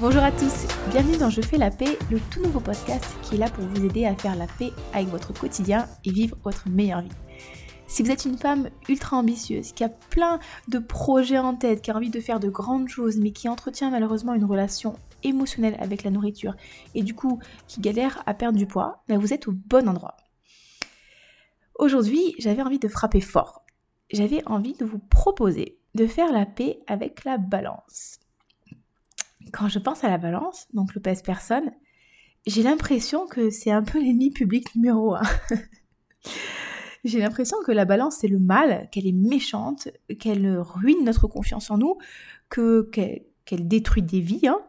Bonjour à tous, bienvenue dans Je fais la paix, le tout nouveau podcast qui est là pour vous aider à faire la paix avec votre quotidien et vivre votre meilleure vie. Si vous êtes une femme ultra ambitieuse, qui a plein de projets en tête, qui a envie de faire de grandes choses, mais qui entretient malheureusement une relation émotionnelle avec la nourriture et du coup qui galère à perdre du poids, ben vous êtes au bon endroit. Aujourd'hui, j'avais envie de frapper fort. J'avais envie de vous proposer de faire la paix avec la balance quand je pense à la balance, donc le pèse-personne, j'ai l'impression que c'est un peu l'ennemi public numéro un. j'ai l'impression que la balance c'est le mal, qu'elle est méchante, qu'elle ruine notre confiance en nous, que qu'elle détruit des vies, hein,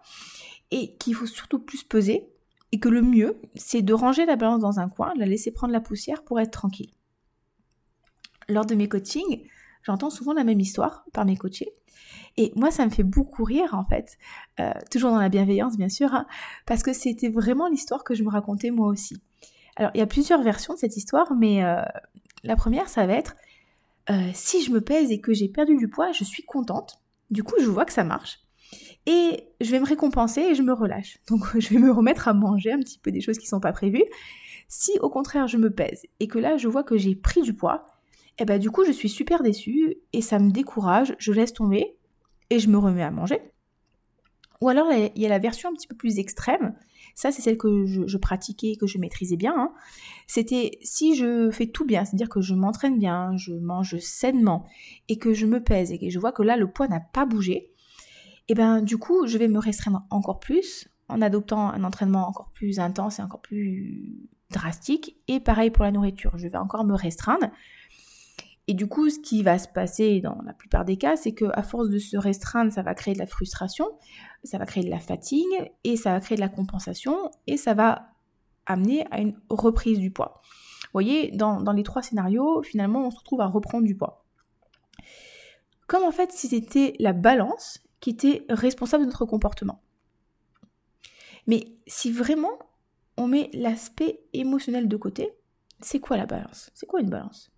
et qu'il faut surtout plus peser, et que le mieux c'est de ranger la balance dans un coin, la laisser prendre la poussière pour être tranquille. Lors de mes coachings, j'entends souvent la même histoire par mes coachés. Et moi, ça me fait beaucoup rire, en fait, euh, toujours dans la bienveillance, bien sûr, hein, parce que c'était vraiment l'histoire que je me racontais moi aussi. Alors, il y a plusieurs versions de cette histoire, mais euh, la première, ça va être, euh, si je me pèse et que j'ai perdu du poids, je suis contente. Du coup, je vois que ça marche. Et je vais me récompenser et je me relâche. Donc, je vais me remettre à manger un petit peu des choses qui ne sont pas prévues. Si au contraire je me pèse et que là je vois que j'ai pris du poids, et eh ben du coup je suis super déçue et ça me décourage, je laisse tomber et je me remets à manger. Ou alors il y a la version un petit peu plus extrême, ça c'est celle que je, pratiquais, que je maîtrisais bien. Hein. C'était si je fais tout bien, c'est-à-dire que je m'entraîne bien, je mange sainement et que je me pèse et que je vois que là le poids n'a pas bougé, et eh ben du coup je vais me restreindre encore plus en adoptant un entraînement encore plus intense et encore plus drastique. Et pareil pour la nourriture, je vais encore me restreindre et du coup, ce qui va se passer dans la plupart des cas, c'est qu'à force de se restreindre, ça va créer de la frustration, ça va créer de la fatigue, et ça va créer de la compensation, et ça va amener à une reprise du poids. Vous voyez, dans, les trois scénarios, finalement, on se retrouve à reprendre du poids. Comme en fait si c'était la balance qui était responsable de notre comportement. Mais si vraiment on met l'aspect émotionnel de côté, c'est quoi la balance? C'est quoi une balance?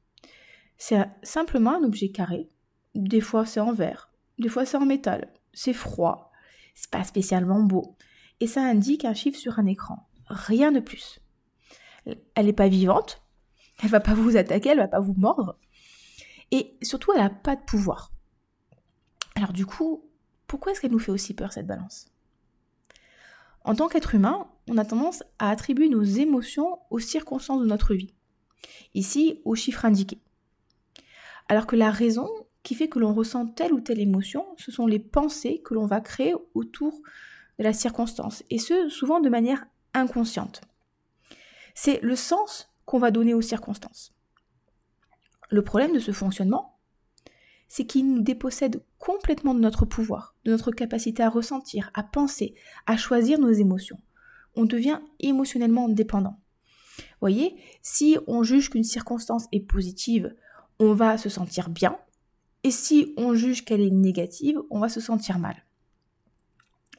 C'est simplement un objet carré. Des fois c'est en verre, des fois c'est en métal. C'est froid, c'est pas spécialement beau. Et ça indique un chiffre sur un écran. Rien de plus. Elle n'est pas vivante, elle va pas vous attaquer, elle va pas vous mordre. Et surtout, elle n'a pas de pouvoir. Alors du coup, pourquoi est-ce qu'elle nous fait aussi peur cette balance? En tant qu'être humain, on a tendance à attribuer nos émotions aux circonstances de notre vie. Ici, aux chiffres indiqués. Alors que la raison qui fait que l'on ressent telle ou telle émotion, ce sont les pensées que l'on va créer autour de la circonstance, et ce, souvent de manière inconsciente. C'est le sens qu'on va donner aux circonstances. Le problème de ce fonctionnement, c'est qu'il nous dépossède complètement de notre pouvoir, de notre capacité à ressentir, à penser, à choisir nos émotions. On devient émotionnellement dépendant. Voyez, si on juge qu'une circonstance est positive, on va se sentir bien. Et si on juge qu'elle est négative, on va se sentir mal.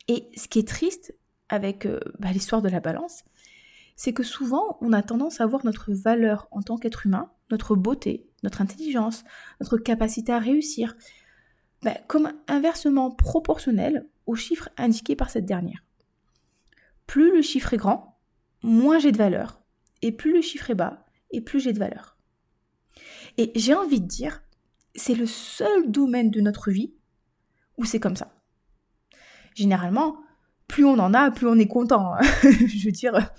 Et ce qui est triste avec euh, bah, l'histoire de la balance, c'est que souvent on a tendance à voir notre valeur en tant qu'être humain, notre beauté, notre intelligence, notre capacité à réussir, bah, comme inversement proportionnel aux chiffres indiqués par cette dernière. Plus le chiffre est grand, moins j'ai de valeur, et plus le chiffre est bas, et plus j'ai de valeur. Et j'ai envie de dire, c'est le seul domaine de notre vie où c'est comme ça. Généralement, plus on en a, plus on est content. Hein. je veux dire,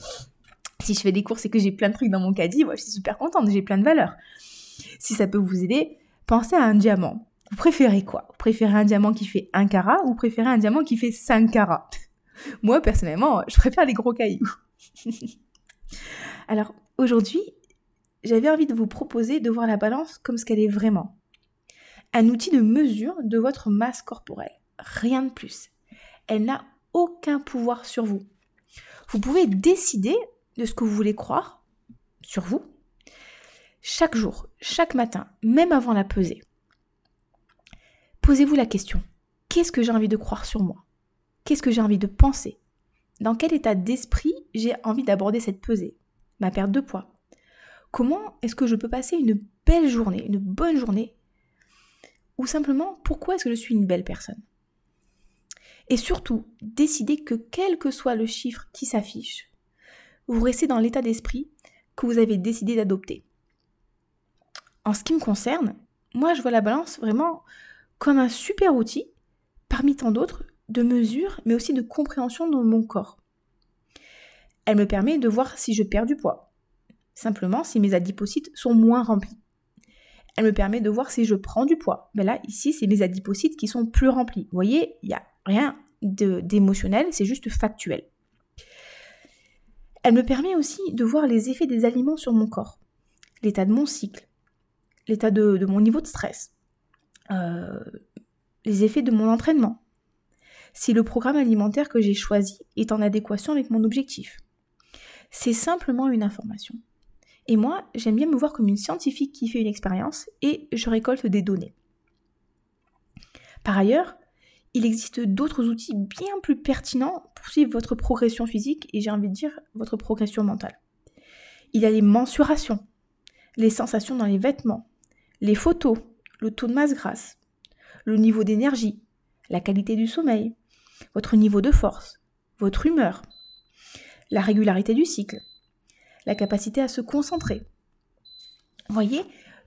si je fais des courses et que j'ai plein de trucs dans mon caddie, moi je suis super contente, j'ai plein de valeurs. Si ça peut vous aider, pensez à un diamant. Vous préférez quoi? Vous préférez un diamant qui fait 1 carat ou vous préférez un diamant qui fait 5 carats? Moi, personnellement, je préfère les gros cailloux. Alors, aujourd'hui, j'avais envie de vous proposer de voir la balance comme ce qu'elle est vraiment. Un outil de mesure de votre masse corporelle. Rien de plus. Elle n'a aucun pouvoir sur vous. Vous pouvez décider de ce que vous voulez croire sur vous chaque jour, chaque matin, même avant la pesée. Posez-vous la question, qu'est-ce que j'ai envie de croire sur moi? Qu'est-ce que j'ai envie de penser? Dans quel état d'esprit j'ai envie d'aborder cette pesée? Ma perte de poids Comment est-ce que je peux passer une belle journée, une bonne journée Ou simplement, pourquoi est-ce que je suis une belle personne? Et surtout, décidez que quel que soit le chiffre qui s'affiche, vous restez dans l'état d'esprit que vous avez décidé d'adopter. En ce qui me concerne, moi je vois la balance vraiment comme un super outil, parmi tant d'autres, de mesure, mais aussi de compréhension dans mon corps. Elle me permet de voir si je perds du poids, simplement si mes adipocytes sont moins remplis. Elle me permet de voir si je prends du poids. Mais là, ici, c'est mes adipocytes qui sont plus remplis. Vous voyez, il n'y a rien d'émotionnel, c'est juste factuel. Elle me permet aussi de voir les effets des aliments sur mon corps, l'état de mon cycle, l'état de, mon niveau de stress, euh, les effets de mon entraînement, si le programme alimentaire que j'ai choisi est en adéquation avec mon objectif. C'est simplement une information. Et moi, j'aime bien me voir comme une scientifique qui fait une expérience et je récolte des données. Par ailleurs, il existe d'autres outils bien plus pertinents pour suivre votre progression physique et j'ai envie de dire votre progression mentale. Il y a les mensurations, les sensations dans les vêtements, les photos, le taux de masse grasse, le niveau d'énergie, la qualité du sommeil, votre niveau de force, votre humeur, la régularité du cycle, la capacité à se concentrer. Vous voyez,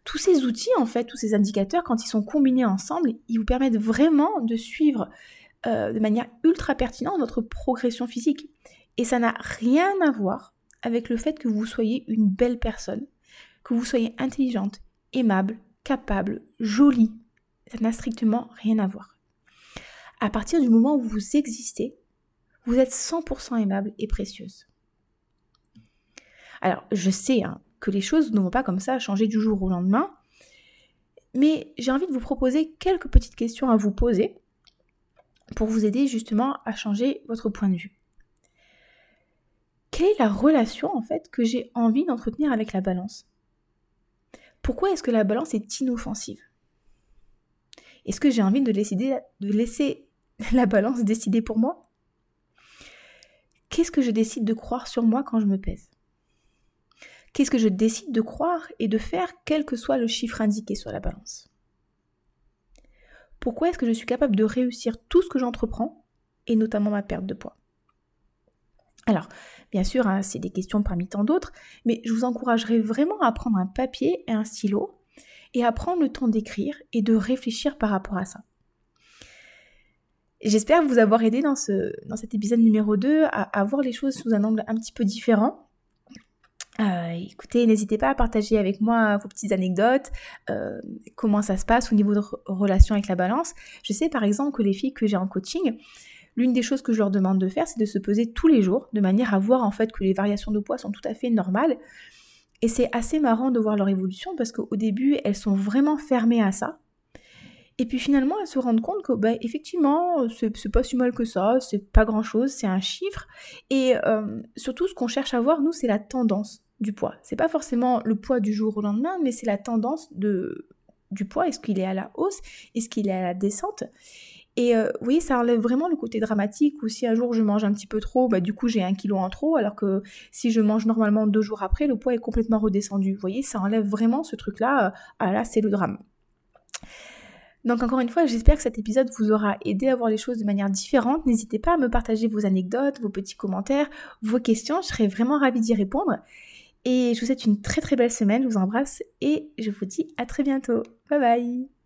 tous ces outils, en fait, tous ces indicateurs, quand ils sont combinés ensemble, ils vous permettent vraiment de suivre euh, de manière ultra pertinente votre progression physique. Et ça n'a rien à voir avec le fait que vous soyez une belle personne, que vous soyez intelligente, aimable, capable, jolie. Ça n'a strictement rien à voir. À partir du moment où vous existez, vous êtes 100% aimable et précieuse. Alors, je sais hein, que les choses ne vont pas comme ça changer du jour au lendemain, mais j'ai envie de vous proposer quelques petites questions à vous poser pour vous aider justement à changer votre point de vue. Quelle est la relation en fait que j'ai envie d'entretenir avec la balance? Pourquoi est-ce que la balance est inoffensive? Est-ce que j'ai envie de, de laisser la balance décider pour moi? Qu'est-ce que je décide de croire sur moi quand je me pèse? Qu'est-ce que je décide de croire et de faire quel que soit le chiffre indiqué sur la balance? Pourquoi est-ce que je suis capable de réussir tout ce que j'entreprends et notamment ma perte de poids? Alors, bien sûr, hein, c'est des questions parmi tant d'autres, mais je vous encouragerai vraiment à prendre un papier et un stylo et à prendre le temps d'écrire et de réfléchir par rapport à ça. J'espère vous avoir aidé dans, ce, dans cet épisode numéro 2 à, à, voir les choses sous un angle un petit peu différent. Euh, écoutez, n'hésitez pas à partager avec moi vos petites anecdotes, euh, comment ça se passe au niveau de relation avec la balance. Je sais par exemple que les filles que j'ai en coaching, l'une des choses que je leur demande de faire, c'est de se peser tous les jours, de manière à voir en fait que les variations de poids sont tout à fait normales. Et c'est assez marrant de voir leur évolution parce qu'au début, elles sont vraiment fermées à ça. Et puis finalement, elles se rendent compte que, bah, effectivement, c'est pas si mal que ça, c'est pas grand chose, c'est un chiffre. Et euh, surtout, ce qu'on cherche à voir, nous, c'est la tendance du poids. C'est pas forcément le poids du jour au lendemain, mais c'est la tendance de, du poids. Est-ce qu'il est à la hausse? Est-ce qu'il est à la descente? Et euh, oui, ça enlève vraiment le côté dramatique où si un jour je mange un petit peu trop, bah, du coup j'ai un kilo en trop, alors que si je mange normalement deux jours après, le poids est complètement redescendu. Vous voyez, ça enlève vraiment ce truc-là. Euh, ah là, c'est le drame. Donc encore une fois, j'espère que cet épisode vous aura aidé à voir les choses de manière différente. N'hésitez pas à me partager vos anecdotes, vos petits commentaires, vos questions. Je serais vraiment ravie d'y répondre. Et je vous souhaite une très très belle semaine. Je vous embrasse et je vous dis à très bientôt. Bye bye